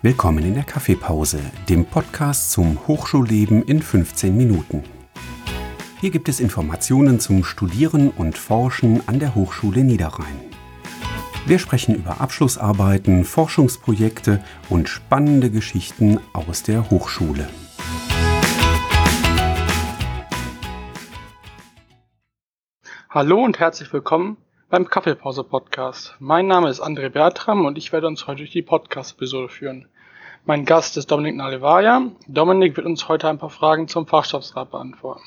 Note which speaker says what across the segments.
Speaker 1: Willkommen in der Kaffeepause, dem Podcast zum Hochschulleben in 15 Minuten. Hier gibt es Informationen zum Studieren und Forschen an der Hochschule Niederrhein. Wir sprechen über Abschlussarbeiten, Forschungsprojekte und spannende Geschichten aus der Hochschule.
Speaker 2: Hallo und herzlich willkommen beim Kaffeepause Podcast. Mein Name ist André Bertram und ich werde uns heute durch die Podcast-Episode führen. Mein Gast ist Dominik Nalevaya. Dominik wird uns heute ein paar Fragen zum Fachschaftsrat beantworten.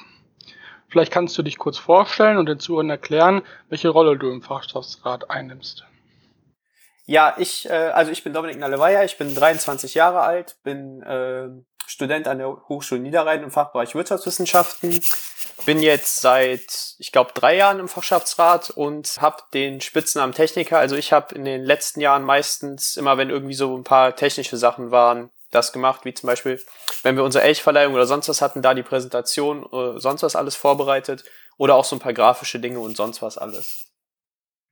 Speaker 2: Vielleicht kannst du dich kurz vorstellen und den Zuhörern erklären, welche Rolle du im Fachschaftsrat einnimmst.
Speaker 3: Ja, ich, äh, also ich bin Dominik Nalevaya, ich bin 23 Jahre alt, bin äh, Student an der Hochschule Niederrhein im Fachbereich Wirtschaftswissenschaften, bin jetzt seit, ich glaube, drei Jahren im Fachschaftsrat und habe den Spitznamen Techniker. Also ich habe in den letzten Jahren meistens immer, wenn irgendwie so ein paar technische Sachen waren, das gemacht, wie zum Beispiel, wenn wir unsere Elchverleihung oder sonst was hatten, da die Präsentation, äh, sonst was alles vorbereitet oder auch so ein paar grafische Dinge und sonst was alles.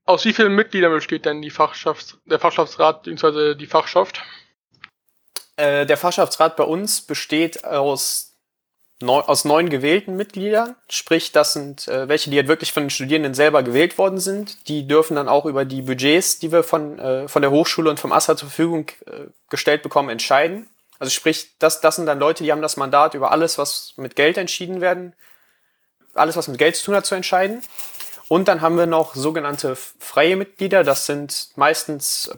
Speaker 2: Aus wie vielen Mitgliedern besteht denn die Fachschafts-, der Fachschaftsrat bzw. die Fachschaft?
Speaker 3: Äh, der Fachschaftsrat bei uns besteht aus, neun, aus neun gewählten Mitgliedern. Sprich, das sind äh, welche, die halt wirklich von den Studierenden selber gewählt worden sind. Die dürfen dann auch über die Budgets, die wir von, äh, von der Hochschule und vom AStA zur Verfügung äh, gestellt bekommen, entscheiden. Also sprich, das, das sind dann Leute, die haben das Mandat, über alles, was mit Geld entschieden werden, alles, was mit Geld zu tun hat, zu entscheiden. Und dann haben wir noch sogenannte freie Mitglieder. Das sind meistens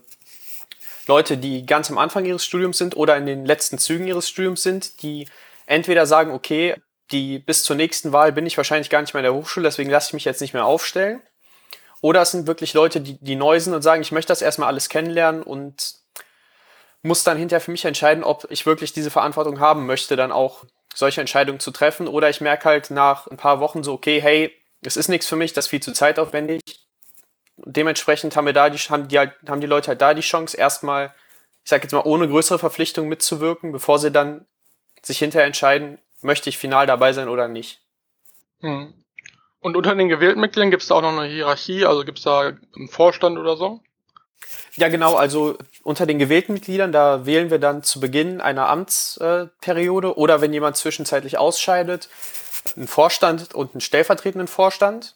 Speaker 3: Leute, die ganz am Anfang ihres Studiums sind oder in den letzten Zügen ihres Studiums sind, die entweder sagen, okay, die bis zur nächsten Wahl bin ich wahrscheinlich gar nicht mehr in der Hochschule, deswegen lasse ich mich jetzt nicht mehr aufstellen. Oder es sind wirklich Leute, die, die neu sind und sagen, ich möchte das erstmal alles kennenlernen und muss dann hinterher für mich entscheiden, ob ich wirklich diese Verantwortung haben möchte, dann auch solche Entscheidungen zu treffen. Oder ich merke halt nach ein paar Wochen so, okay, hey, es ist nichts für mich, das ist viel zu zeitaufwendig. Dementsprechend haben wir da die, haben die, halt, haben die Leute halt da die Chance, erstmal, ich sag jetzt mal, ohne größere Verpflichtung mitzuwirken, bevor sie dann sich hinterher entscheiden, möchte ich final dabei sein oder nicht.
Speaker 2: Hm. Und unter den gewählten Mitgliedern gibt es da auch noch eine Hierarchie, also gibt es da einen Vorstand oder so?
Speaker 3: Ja, genau, also unter den gewählten Mitgliedern, da wählen wir dann zu Beginn einer Amtsperiode oder wenn jemand zwischenzeitlich ausscheidet, einen Vorstand und einen stellvertretenden Vorstand.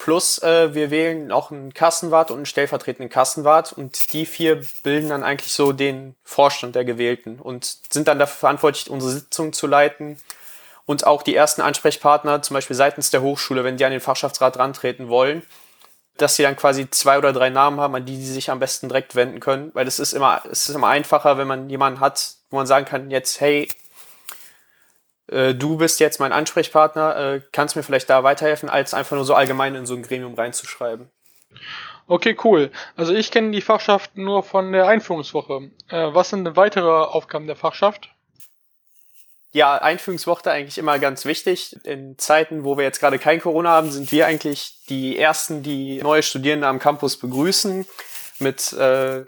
Speaker 3: Plus äh, wir wählen auch einen Kassenwart und einen stellvertretenden Kassenwart und die vier bilden dann eigentlich so den Vorstand der Gewählten und sind dann dafür verantwortlich, unsere Sitzungen zu leiten und auch die ersten Ansprechpartner, zum Beispiel seitens der Hochschule, wenn die an den Fachschaftsrat rantreten wollen, dass sie dann quasi zwei oder drei Namen haben, an die sie sich am besten direkt wenden können, weil es ist immer, es ist immer einfacher, wenn man jemanden hat, wo man sagen kann, jetzt, hey, äh, du bist jetzt mein Ansprechpartner, äh, kannst mir vielleicht da weiterhelfen, als einfach nur so allgemein in so ein Gremium reinzuschreiben.
Speaker 2: Okay, cool. Also ich kenne die Fachschaft nur von der Einführungswoche. Äh, was sind denn weitere Aufgaben der Fachschaft?
Speaker 3: Ja, Einführungswoche eigentlich immer ganz wichtig. In Zeiten, wo wir jetzt gerade kein Corona haben, sind wir eigentlich die Ersten, die neue Studierende am Campus begrüßen mit äh,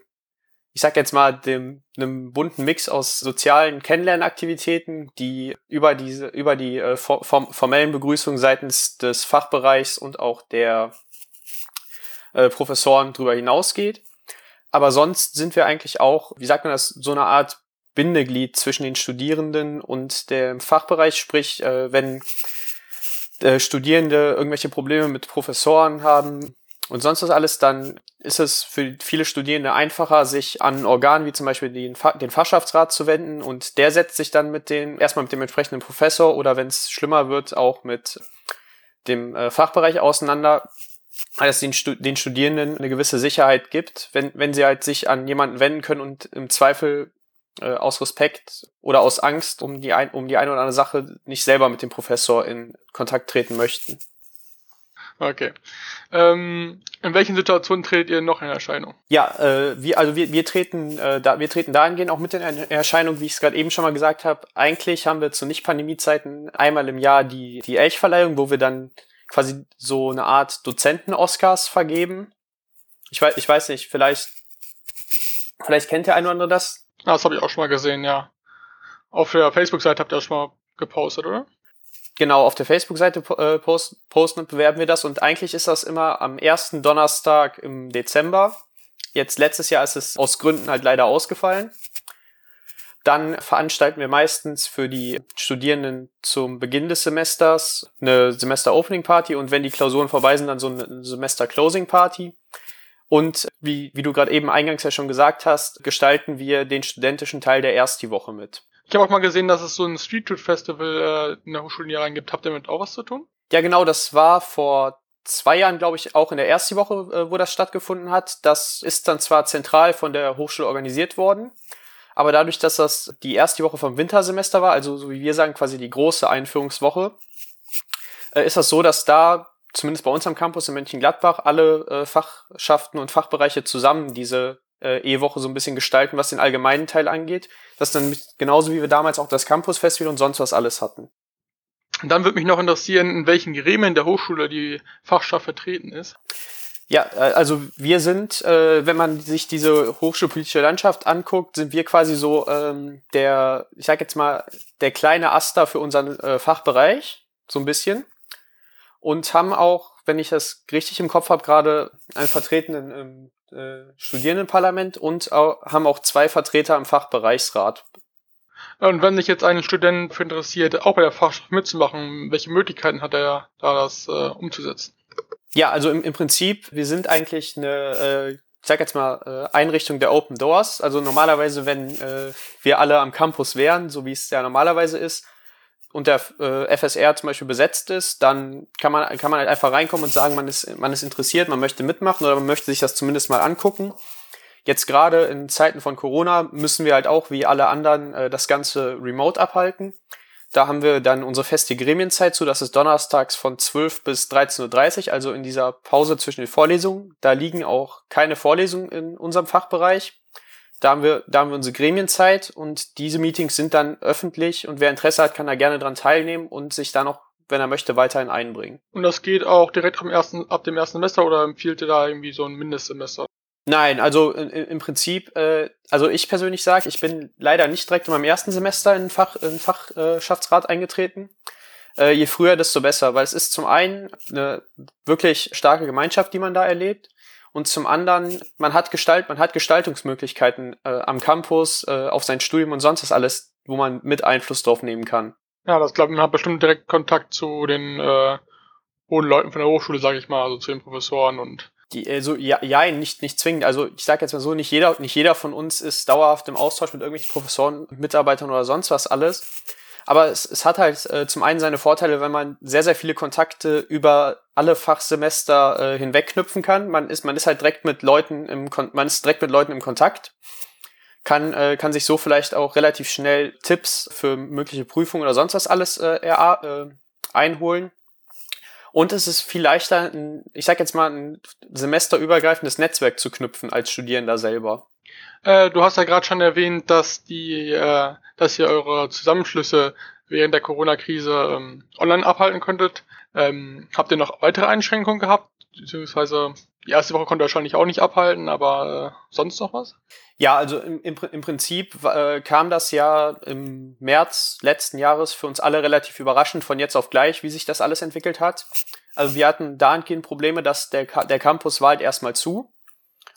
Speaker 3: ich sag jetzt mal, dem, einem bunten Mix aus sozialen Kennenlernaktivitäten, die über diese, über die äh, form, formellen Begrüßungen seitens des Fachbereichs und auch der äh, Professoren drüber hinausgeht. Aber sonst sind wir eigentlich auch, wie sagt man das, so eine Art Bindeglied zwischen den Studierenden und dem Fachbereich, sprich, äh, wenn äh, Studierende irgendwelche Probleme mit Professoren haben, und sonst was alles, dann ist es für viele Studierende einfacher, sich an Organen wie zum Beispiel den, den Fachschaftsrat zu wenden und der setzt sich dann mit den, erstmal mit dem entsprechenden Professor oder wenn es schlimmer wird, auch mit dem äh, Fachbereich auseinander, weil es den, den Studierenden eine gewisse Sicherheit gibt, wenn, wenn sie halt sich an jemanden wenden können und im Zweifel äh, aus Respekt oder aus Angst um die, ein, um die eine oder andere Sache nicht selber mit dem Professor in Kontakt treten möchten.
Speaker 2: Okay. Ähm, in welchen Situationen tretet ihr noch in Erscheinung?
Speaker 3: Ja, äh, wir, also wir, wir treten, äh, da, wir treten dahingehend auch mit in Erscheinung, wie ich es gerade eben schon mal gesagt habe. Eigentlich haben wir zu Nicht-Pandemie-Zeiten einmal im Jahr die, die Elchverleihung, wo wir dann quasi so eine Art Dozenten-Oscars vergeben. Ich weiß, ich weiß nicht, vielleicht, vielleicht kennt der eine oder andere das.
Speaker 2: Ah, das habe ich auch schon mal gesehen, ja. Auf der Facebook-Seite habt ihr auch schon mal gepostet, oder?
Speaker 3: Genau, auf der Facebook-Seite äh, post, posten und bewerben wir das. Und eigentlich ist das immer am ersten Donnerstag im Dezember. Jetzt letztes Jahr ist es aus Gründen halt leider ausgefallen. Dann veranstalten wir meistens für die Studierenden zum Beginn des Semesters eine Semester-Opening-Party und wenn die Klausuren vorbei sind, dann so eine Semester-Closing-Party. Und wie, wie du gerade eben eingangs ja schon gesagt hast, gestalten wir den studentischen Teil der ersten Woche mit.
Speaker 2: Ich habe auch mal gesehen, dass es so ein Street Food Festival äh, in der Hochschule hier rein gibt. Habt ihr damit auch was zu tun?
Speaker 3: Ja, genau, das war vor zwei Jahren, glaube ich, auch in der ersten Woche, äh, wo das stattgefunden hat. Das ist dann zwar zentral von der Hochschule organisiert worden, aber dadurch, dass das die erste Woche vom Wintersemester war, also so wie wir sagen, quasi die große Einführungswoche, äh, ist das so, dass da zumindest bei uns am Campus in Mönchengladbach alle äh, Fachschaften und Fachbereiche zusammen diese äh, E-Woche so ein bisschen gestalten, was den allgemeinen Teil angeht. Das dann mit, genauso wie wir damals auch das Campus Festival und sonst was alles hatten.
Speaker 2: Und dann würde mich noch interessieren, in welchen Gremien der Hochschule die Fachschaft vertreten ist.
Speaker 3: Ja, äh, also wir sind, äh, wenn man sich diese hochschulpolitische Landschaft anguckt, sind wir quasi so ähm, der, ich sag jetzt mal, der kleine Aster für unseren äh, Fachbereich, so ein bisschen. Und haben auch, wenn ich das richtig im Kopf habe, gerade einen Vertretenen im äh, Studierendenparlament und auch, haben auch zwei Vertreter im Fachbereichsrat.
Speaker 2: Und wenn sich jetzt ein Student für interessiert, auch bei der Fachschaft mitzumachen, welche Möglichkeiten hat er da, das äh, umzusetzen?
Speaker 3: Ja, also im, im Prinzip, wir sind eigentlich eine, äh, ich sag jetzt mal, äh, Einrichtung der Open Doors. Also normalerweise, wenn äh, wir alle am Campus wären, so wie es ja normalerweise ist, und der äh, FSR zum Beispiel besetzt ist, dann kann man, kann man halt einfach reinkommen und sagen, man ist, man ist interessiert, man möchte mitmachen oder man möchte sich das zumindest mal angucken. Jetzt gerade in Zeiten von Corona müssen wir halt auch wie alle anderen äh, das Ganze remote abhalten. Da haben wir dann unsere feste Gremienzeit zu, das ist donnerstags von 12 bis 13.30 Uhr, also in dieser Pause zwischen den Vorlesungen. Da liegen auch keine Vorlesungen in unserem Fachbereich. Da haben wir, da haben wir unsere Gremienzeit und diese Meetings sind dann öffentlich und wer Interesse hat, kann da gerne dran teilnehmen und sich da noch, wenn er möchte, weiterhin einbringen.
Speaker 2: Und das geht auch direkt am ersten, ab dem ersten Semester oder empfiehlt ihr da irgendwie so ein Mindestsemester?
Speaker 3: Nein, also im Prinzip, äh, also ich persönlich sage, ich bin leider nicht direkt in meinem ersten Semester in Fach, in Fachschaftsrat eingetreten. Äh, je früher, desto besser, weil es ist zum einen eine wirklich starke Gemeinschaft, die man da erlebt. Und zum anderen, man hat Gestalt, man hat Gestaltungsmöglichkeiten äh, am Campus, äh, auf sein Studium und sonst was alles, wo man mit Einfluss drauf nehmen kann.
Speaker 2: Ja, das glaube ich, man hat bestimmt direkt Kontakt zu den äh, hohen Leuten von der Hochschule, sage ich mal, also zu den Professoren und
Speaker 3: die, also ja, ja, nicht, nicht zwingend. Also ich sage jetzt mal so, nicht jeder, nicht jeder von uns ist dauerhaft im Austausch mit irgendwelchen Professoren, Mitarbeitern oder sonst was alles. Aber es, es hat halt äh, zum einen seine Vorteile, wenn man sehr, sehr viele Kontakte über alle Fachsemester äh, hinweg knüpfen kann. Man ist, man ist halt direkt mit Leuten im Kon man ist direkt mit Leuten im Kontakt. Kann, äh, kann sich so vielleicht auch relativ schnell Tipps für mögliche Prüfungen oder sonst was alles äh, äh, einholen. Und es ist viel leichter, ein, ich sag jetzt mal, ein semesterübergreifendes Netzwerk zu knüpfen als Studierender selber.
Speaker 2: Äh, du hast ja gerade schon erwähnt, dass die, äh, dass ihr eure Zusammenschlüsse während der Corona-Krise ähm, online abhalten könntet. Ähm, habt ihr noch weitere Einschränkungen gehabt? Beziehungsweise die erste Woche konnte ihr wahrscheinlich auch nicht abhalten, aber äh, sonst noch was?
Speaker 3: Ja, also im, im, im Prinzip äh, kam das ja im März letzten Jahres für uns alle relativ überraschend von jetzt auf gleich, wie sich das alles entwickelt hat. Also wir hatten dahingehend Probleme, dass der, der Campus war halt erstmal zu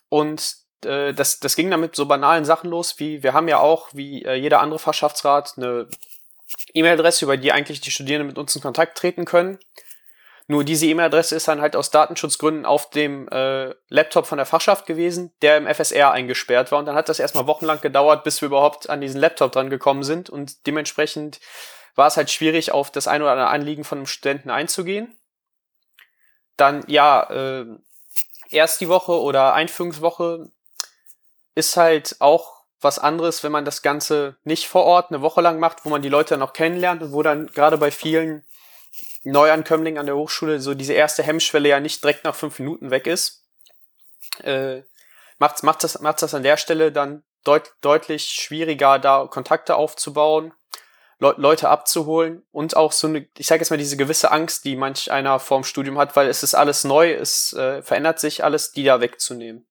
Speaker 3: und äh, das, das ging damit so banalen Sachen los, wie wir haben ja auch, wie äh, jeder andere Fachschaftsrat, eine E-Mail-Adresse, über die eigentlich die Studierenden mit uns in Kontakt treten können. Nur diese E-Mail-Adresse ist dann halt aus Datenschutzgründen auf dem äh, Laptop von der Fachschaft gewesen, der im FSR eingesperrt war. Und dann hat das erstmal wochenlang gedauert, bis wir überhaupt an diesen Laptop dran gekommen sind. Und dementsprechend war es halt schwierig, auf das ein oder andere Anliegen von einem Studenten einzugehen. Dann, ja, äh, erst die Woche oder Einführungswoche ist halt auch was anderes, wenn man das Ganze nicht vor Ort eine Woche lang macht, wo man die Leute auch kennenlernt und wo dann gerade bei vielen Neuankömmlingen an der Hochschule so diese erste Hemmschwelle ja nicht direkt nach fünf Minuten weg ist. Äh, macht, macht, das, macht das an der Stelle dann deut, deutlich schwieriger, da Kontakte aufzubauen, Le Leute abzuholen und auch so eine, ich sage jetzt mal, diese gewisse Angst, die manch einer vorm Studium hat, weil es ist alles neu, es äh, verändert sich alles, die da wegzunehmen.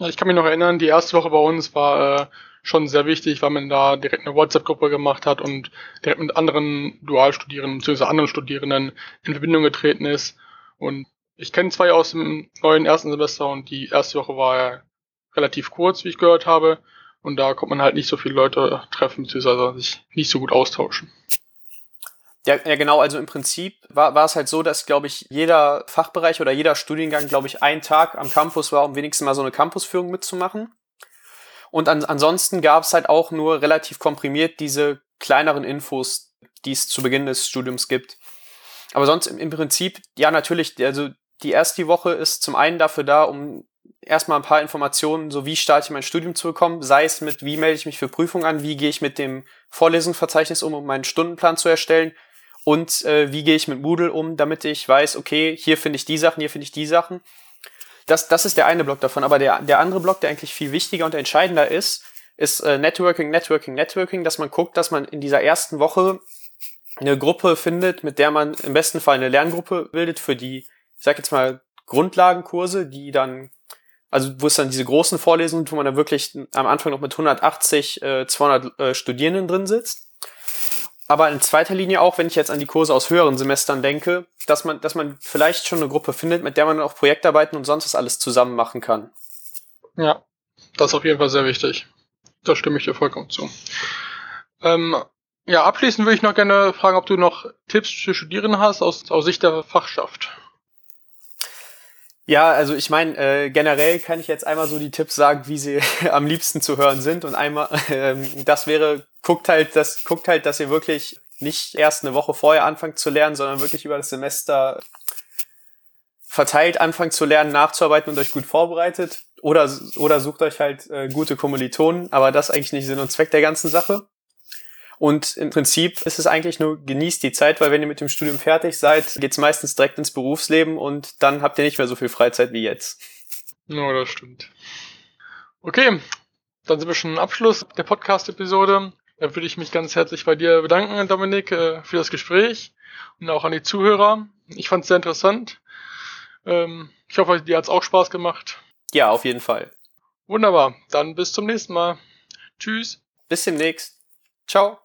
Speaker 2: Ich kann mich noch erinnern, die erste Woche bei uns war äh, schon sehr wichtig, weil man da direkt eine WhatsApp-Gruppe gemacht hat und direkt mit anderen Dualstudierenden bzw. anderen Studierenden in Verbindung getreten ist. Und ich kenne zwei aus dem neuen ersten Semester und die erste Woche war ja relativ kurz, wie ich gehört habe. Und da kommt man halt nicht so viele Leute treffen, beziehungsweise sich nicht so gut austauschen.
Speaker 3: Ja, ja, genau. Also im Prinzip war, war es halt so, dass, glaube ich, jeder Fachbereich oder jeder Studiengang, glaube ich, einen Tag am Campus war, um wenigstens mal so eine Campusführung mitzumachen. Und an, ansonsten gab es halt auch nur relativ komprimiert diese kleineren Infos, die es zu Beginn des Studiums gibt. Aber sonst im, im Prinzip, ja, natürlich, also die erste Woche ist zum einen dafür da, um erstmal ein paar Informationen, so wie starte ich mein Studium zu bekommen, sei es mit, wie melde ich mich für Prüfungen an, wie gehe ich mit dem Vorlesungsverzeichnis um, um meinen Stundenplan zu erstellen und äh, wie gehe ich mit Moodle um, damit ich weiß, okay, hier finde ich die Sachen, hier finde ich die Sachen. Das, das ist der eine Block davon, aber der, der andere Block, der eigentlich viel wichtiger und entscheidender ist, ist äh, Networking, Networking, Networking, dass man guckt, dass man in dieser ersten Woche eine Gruppe findet, mit der man im besten Fall eine Lerngruppe bildet für die, ich sag jetzt mal, Grundlagenkurse, die dann, also wo es dann diese großen Vorlesungen, wo man dann wirklich am Anfang noch mit 180, äh, 200 äh, Studierenden drin sitzt. Aber in zweiter Linie auch, wenn ich jetzt an die Kurse aus höheren Semestern denke, dass man, dass man vielleicht schon eine Gruppe findet, mit der man auch Projektarbeiten und sonst was alles zusammen machen kann.
Speaker 2: Ja, das ist auf jeden Fall sehr wichtig. Da stimme ich dir vollkommen zu. Ähm, ja, abschließend würde ich noch gerne fragen, ob du noch Tipps für Studierende hast aus, aus Sicht der Fachschaft.
Speaker 3: Ja, also ich meine, äh, generell kann ich jetzt einmal so die Tipps sagen, wie sie am liebsten zu hören sind. Und einmal, ähm, das wäre, guckt halt, das, guckt halt, dass ihr wirklich nicht erst eine Woche vorher anfangt zu lernen, sondern wirklich über das Semester verteilt anfangt zu lernen, nachzuarbeiten und euch gut vorbereitet. Oder, oder sucht euch halt äh, gute Kommilitonen, aber das ist eigentlich nicht Sinn und Zweck der ganzen Sache. Und im Prinzip ist es eigentlich nur genießt die Zeit, weil wenn ihr mit dem Studium fertig seid, geht's meistens direkt ins Berufsleben und dann habt ihr nicht mehr so viel Freizeit wie jetzt.
Speaker 2: No, das stimmt. Okay, dann sind wir schon am Abschluss der Podcast-Episode. Da würde ich mich ganz herzlich bei dir bedanken, Dominik, äh, für das Gespräch und auch an die Zuhörer. Ich fand es sehr interessant. Ähm, ich hoffe, dir hat es auch Spaß gemacht.
Speaker 3: Ja, auf jeden Fall.
Speaker 2: Wunderbar. Dann bis zum nächsten Mal. Tschüss.
Speaker 3: Bis demnächst. Ciao.